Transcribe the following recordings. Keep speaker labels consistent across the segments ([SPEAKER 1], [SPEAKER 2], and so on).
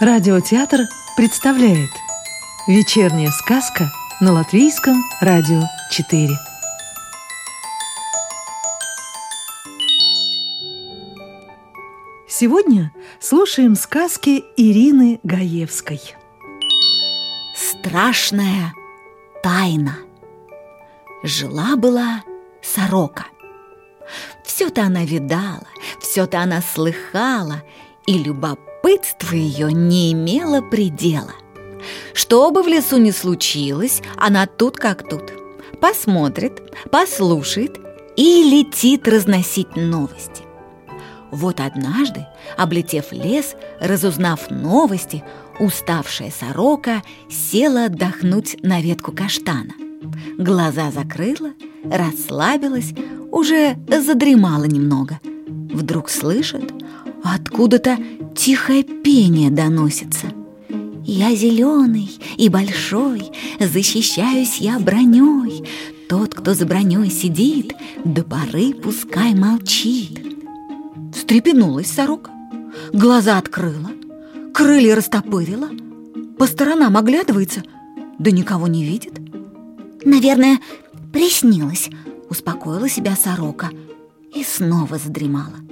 [SPEAKER 1] Радиотеатр представляет Вечерняя сказка на Латвийском радио 4 Сегодня слушаем сказки Ирины Гаевской.
[SPEAKER 2] Страшная тайна. Жила-была сорока. Все-то она видала, все-то она слыхала И любопытно любопытство ее не имело предела. Что бы в лесу ни случилось, она тут как тут. Посмотрит, послушает и летит разносить новости. Вот однажды, облетев лес, разузнав новости, уставшая сорока села отдохнуть на ветку каштана. Глаза закрыла, расслабилась, уже задремала немного. Вдруг слышит, откуда-то тихое пение доносится. Я зеленый и большой, защищаюсь я броней. Тот, кто за броней сидит, до поры пускай молчит. Встрепенулась сорока, глаза открыла, крылья растопырила, по сторонам оглядывается, да никого не видит. Наверное, приснилось, успокоила себя сорока и снова задремала.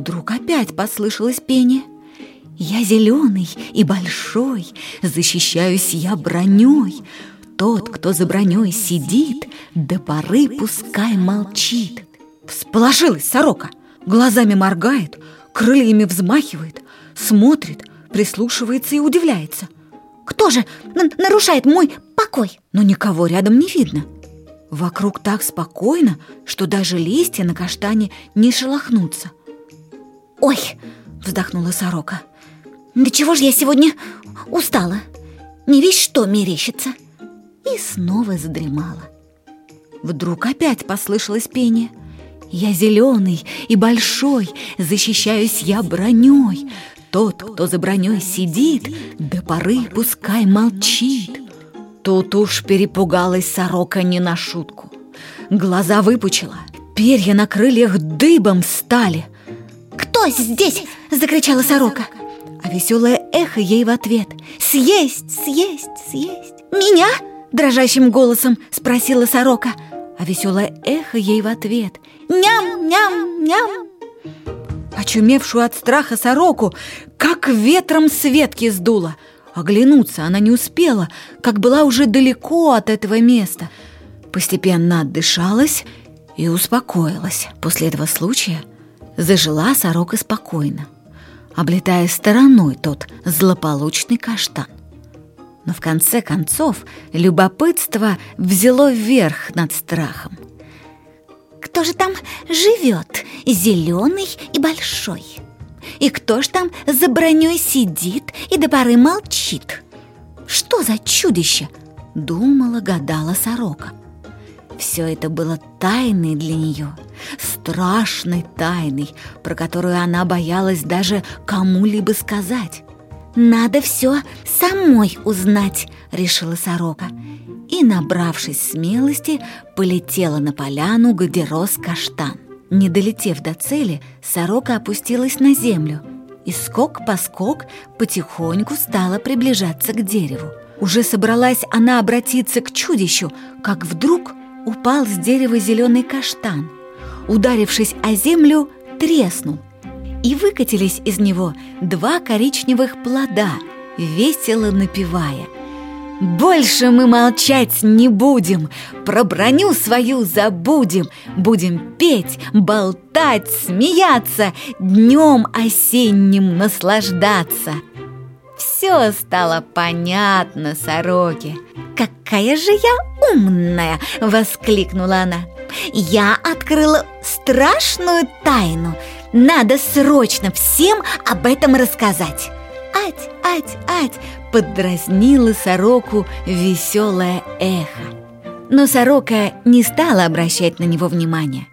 [SPEAKER 2] Вдруг опять послышалось пение. Я зеленый и большой, защищаюсь я броней. Тот, кто за броней сидит, до поры пускай молчит. Всполошилась сорока, глазами моргает, крыльями взмахивает, смотрит, прислушивается и удивляется. Кто же нарушает мой покой? Но никого рядом не видно. Вокруг так спокойно, что даже листья на каштане не шелохнутся. «Ой!» — вздохнула сорока. «Да чего же я сегодня устала? Не весь что мерещится!» И снова задремала. Вдруг опять послышалось пение. «Я зеленый и большой, защищаюсь я броней. Тот, кто за броней сидит, до поры пускай молчит». Тут уж перепугалась сорока не на шутку. Глаза выпучила, перья на крыльях дыбом стали — «Кто здесь?» – закричала сорока. А веселое эхо ей в ответ «Съесть, съесть, съесть!» «Меня?» – дрожащим голосом спросила сорока. А веселое эхо ей в ответ «Ням, ням, ням!» Очумевшую от страха сороку, как ветром с ветки сдуло. Оглянуться она не успела, как была уже далеко от этого места. Постепенно отдышалась и успокоилась. После этого случая Зажила сорока спокойно, облетая стороной тот злополучный каштан. Но в конце концов любопытство взяло верх над страхом. Кто же там живет, зеленый и большой? И кто ж там за броней сидит и до поры молчит? Что за чудище? Думала, гадала сорока. Все это было тайной для нее, страшной тайной, про которую она боялась даже кому-либо сказать. «Надо все самой узнать», — решила сорока. И, набравшись смелости, полетела на поляну, где рос каштан. Не долетев до цели, сорока опустилась на землю и скок-поскок потихоньку стала приближаться к дереву. Уже собралась она обратиться к чудищу, как вдруг упал с дерева зеленый каштан. Ударившись о землю, треснул. И выкатились из него два коричневых плода, весело напевая. «Больше мы молчать не будем, про броню свою забудем, будем петь, болтать, смеяться, днем осенним наслаждаться». Все стало понятно сороке. «Какая же я умная!» — воскликнула она. «Я открыла страшную тайну. Надо срочно всем об этом рассказать!» «Ать, ать, ать!» — поддразнила сороку веселое эхо. Но сорока не стала обращать на него внимания,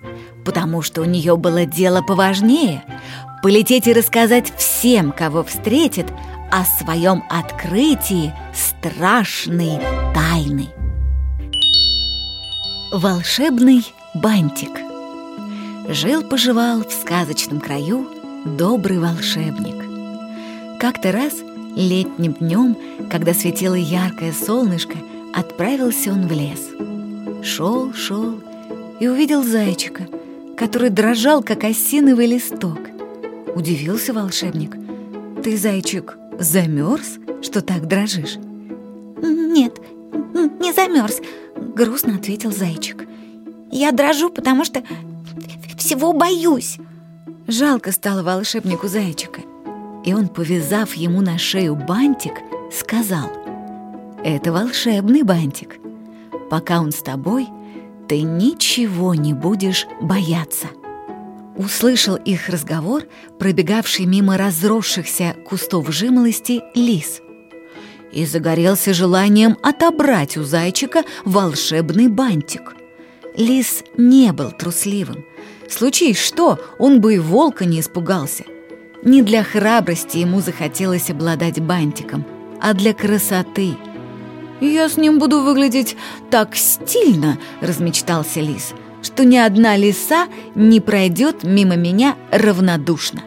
[SPEAKER 2] потому что у нее было дело поважнее — полететь и рассказать всем, кого встретит, о своем открытии страшной тайны. Волшебный бантик Жил-поживал в сказочном краю добрый волшебник. Как-то раз летним днем, когда светило яркое солнышко, отправился он в лес. Шел, шел и увидел зайчика, который дрожал, как осиновый листок. Удивился волшебник. «Ты, зайчик, замерз, что так дрожишь?»
[SPEAKER 3] «Нет, не замерз», — грустно ответил зайчик. «Я дрожу, потому что всего боюсь».
[SPEAKER 2] Жалко стало волшебнику зайчика, и он, повязав ему на шею бантик, сказал, «Это волшебный бантик. Пока он с тобой, ты ничего не будешь бояться». Услышал их разговор, пробегавший мимо разросшихся кустов жимолости лис, и загорелся желанием отобрать у зайчика волшебный бантик. Лис не был трусливым. Случись что, он бы и волка не испугался. Не для храбрости ему захотелось обладать бантиком, а для красоты. «Я с ним буду выглядеть так стильно», — размечтался лис, «что ни одна лиса не пройдет мимо меня равнодушно».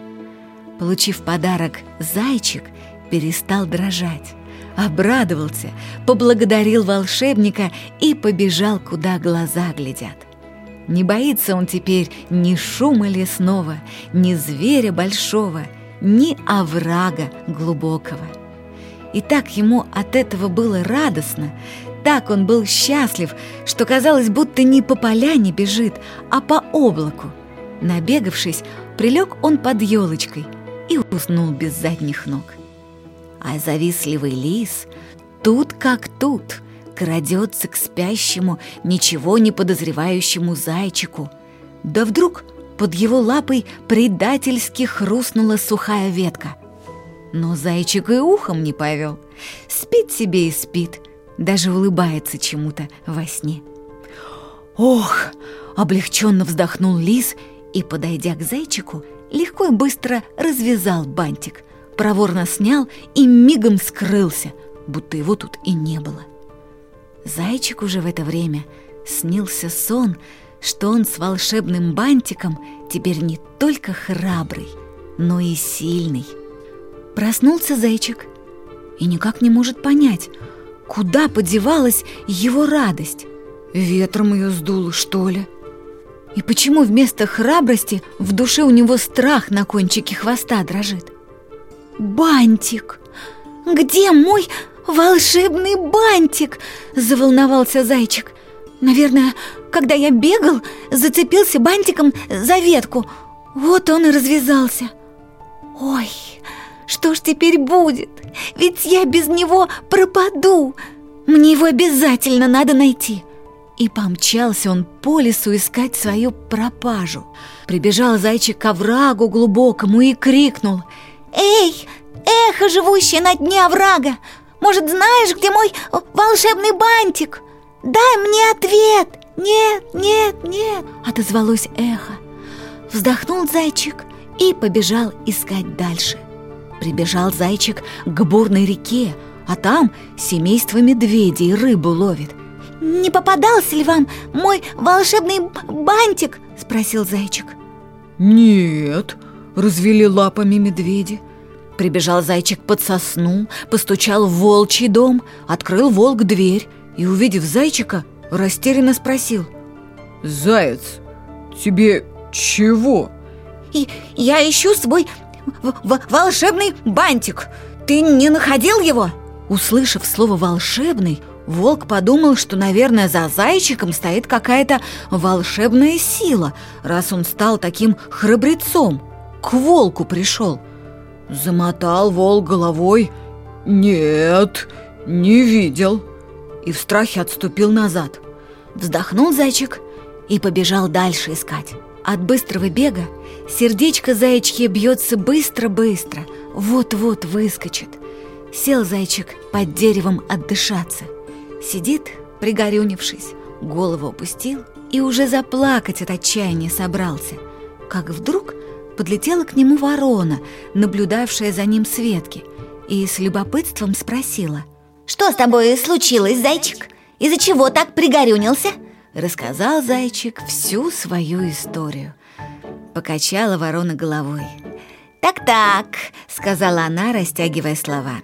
[SPEAKER 2] Получив подарок, зайчик перестал дрожать обрадовался, поблагодарил волшебника и побежал, куда глаза глядят. Не боится он теперь ни шума лесного, ни зверя большого, ни оврага глубокого. И так ему от этого было радостно, так он был счастлив, что казалось, будто не по поляне бежит, а по облаку. Набегавшись, прилег он под елочкой и уснул без задних ног а завистливый лис тут как тут крадется к спящему, ничего не подозревающему зайчику. Да вдруг под его лапой предательски хрустнула сухая ветка. Но зайчик и ухом не повел. Спит себе и спит, даже улыбается чему-то во сне. Ох! Облегченно вздохнул лис и, подойдя к зайчику, легко и быстро развязал бантик – проворно снял и мигом скрылся, будто его тут и не было. Зайчик уже в это время снился сон, что он с волшебным бантиком теперь не только храбрый, но и сильный. Проснулся зайчик и никак не может понять, куда подевалась его радость. Ветром ее сдуло, что ли? И почему вместо храбрости в душе у него страх на кончике хвоста дрожит? Бантик! Где мой волшебный бантик?» – заволновался зайчик. «Наверное, когда я бегал, зацепился бантиком за ветку. Вот он и развязался. Ой, что ж теперь будет? Ведь я без него пропаду. Мне его обязательно надо найти». И помчался он по лесу искать свою пропажу. Прибежал зайчик к оврагу глубокому и крикнул – «Эй, эхо, живущее на дне оврага! Может, знаешь, где мой волшебный бантик? Дай мне ответ!» «Нет, нет, нет!» — отозвалось эхо. Вздохнул зайчик и побежал искать дальше. Прибежал зайчик к бурной реке, а там семейство медведей рыбу ловит. «Не попадался ли вам мой волшебный бантик?» — спросил зайчик.
[SPEAKER 1] «Нет», развели лапами медведи.
[SPEAKER 2] Прибежал зайчик под сосну, постучал в волчий дом, открыл волк дверь и, увидев зайчика, растерянно спросил.
[SPEAKER 1] «Заяц, тебе чего?»
[SPEAKER 3] и «Я ищу свой волшебный бантик. Ты не находил его?»
[SPEAKER 2] Услышав слово «волшебный», Волк подумал, что, наверное, за зайчиком стоит какая-то волшебная сила, раз он стал таким храбрецом к волку пришел. Замотал волк головой. «Нет, не видел». И в страхе отступил назад. Вздохнул зайчик и побежал дальше искать. От быстрого бега сердечко заячье бьется быстро-быстро, вот-вот выскочит. Сел зайчик под деревом отдышаться. Сидит, пригорюнившись, голову опустил и уже заплакать от отчаяния собрался. Как вдруг подлетела к нему ворона, наблюдавшая за ним с ветки, и с любопытством спросила.
[SPEAKER 3] «Что с тобой случилось, зайчик? Из-за чего так пригорюнился?»
[SPEAKER 2] Рассказал зайчик всю свою историю. Покачала ворона головой.
[SPEAKER 3] «Так-так», — сказала она, растягивая слова.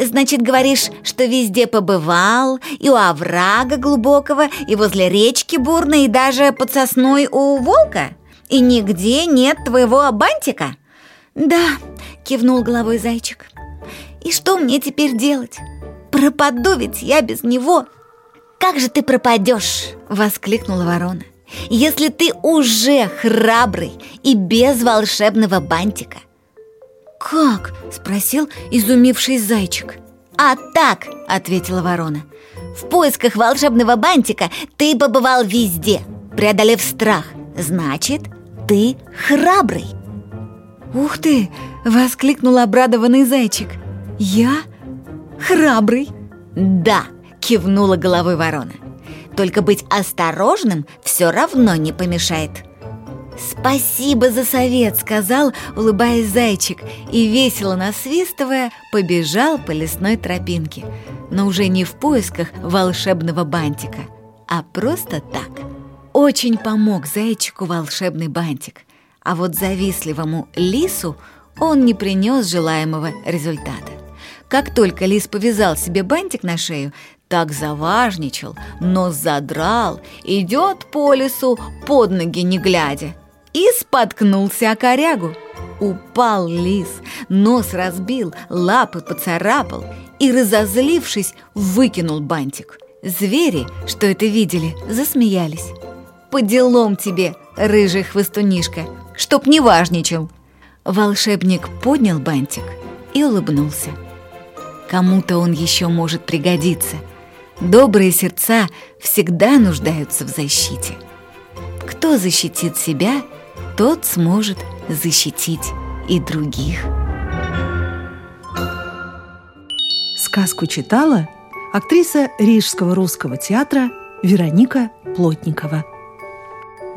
[SPEAKER 3] «Значит, говоришь, что везде побывал, и у оврага глубокого, и возле речки бурной, и даже под сосной у волка? И нигде нет твоего бантика?» «Да», — кивнул головой зайчик. «И что мне теперь делать? Пропаду ведь я без него!» «Как же ты пропадешь?» — воскликнула ворона. «Если ты уже храбрый и без волшебного бантика!»
[SPEAKER 2] «Как?» — спросил изумивший зайчик.
[SPEAKER 3] «А так!» — ответила ворона. «В поисках волшебного бантика ты побывал везде, преодолев страх. Значит, ты храбрый!»
[SPEAKER 2] «Ух ты!» — воскликнул обрадованный зайчик. «Я? Храбрый?»
[SPEAKER 3] «Да!» — кивнула головой ворона. «Только быть осторожным все равно не помешает!»
[SPEAKER 2] «Спасибо за совет!» — сказал, улыбаясь зайчик, и, весело насвистывая, побежал по лесной тропинке, но уже не в поисках волшебного бантика, а просто так. Очень помог зайчику волшебный бантик, а вот завистливому лису он не принес желаемого результата. Как только лис повязал себе бантик на шею, так заважничал, нос задрал, идет по лесу под ноги не глядя – и споткнулся о корягу. Упал лис, нос разбил, лапы поцарапал и, разозлившись, выкинул бантик. Звери, что это видели, засмеялись. «По делам тебе, рыжий хвостунишка, чтоб не важничал!» Волшебник поднял бантик и улыбнулся. Кому-то он еще может пригодиться. Добрые сердца всегда нуждаются в защите. Кто защитит себя – тот сможет защитить и других.
[SPEAKER 4] Сказку читала актриса Рижского русского театра Вероника Плотникова.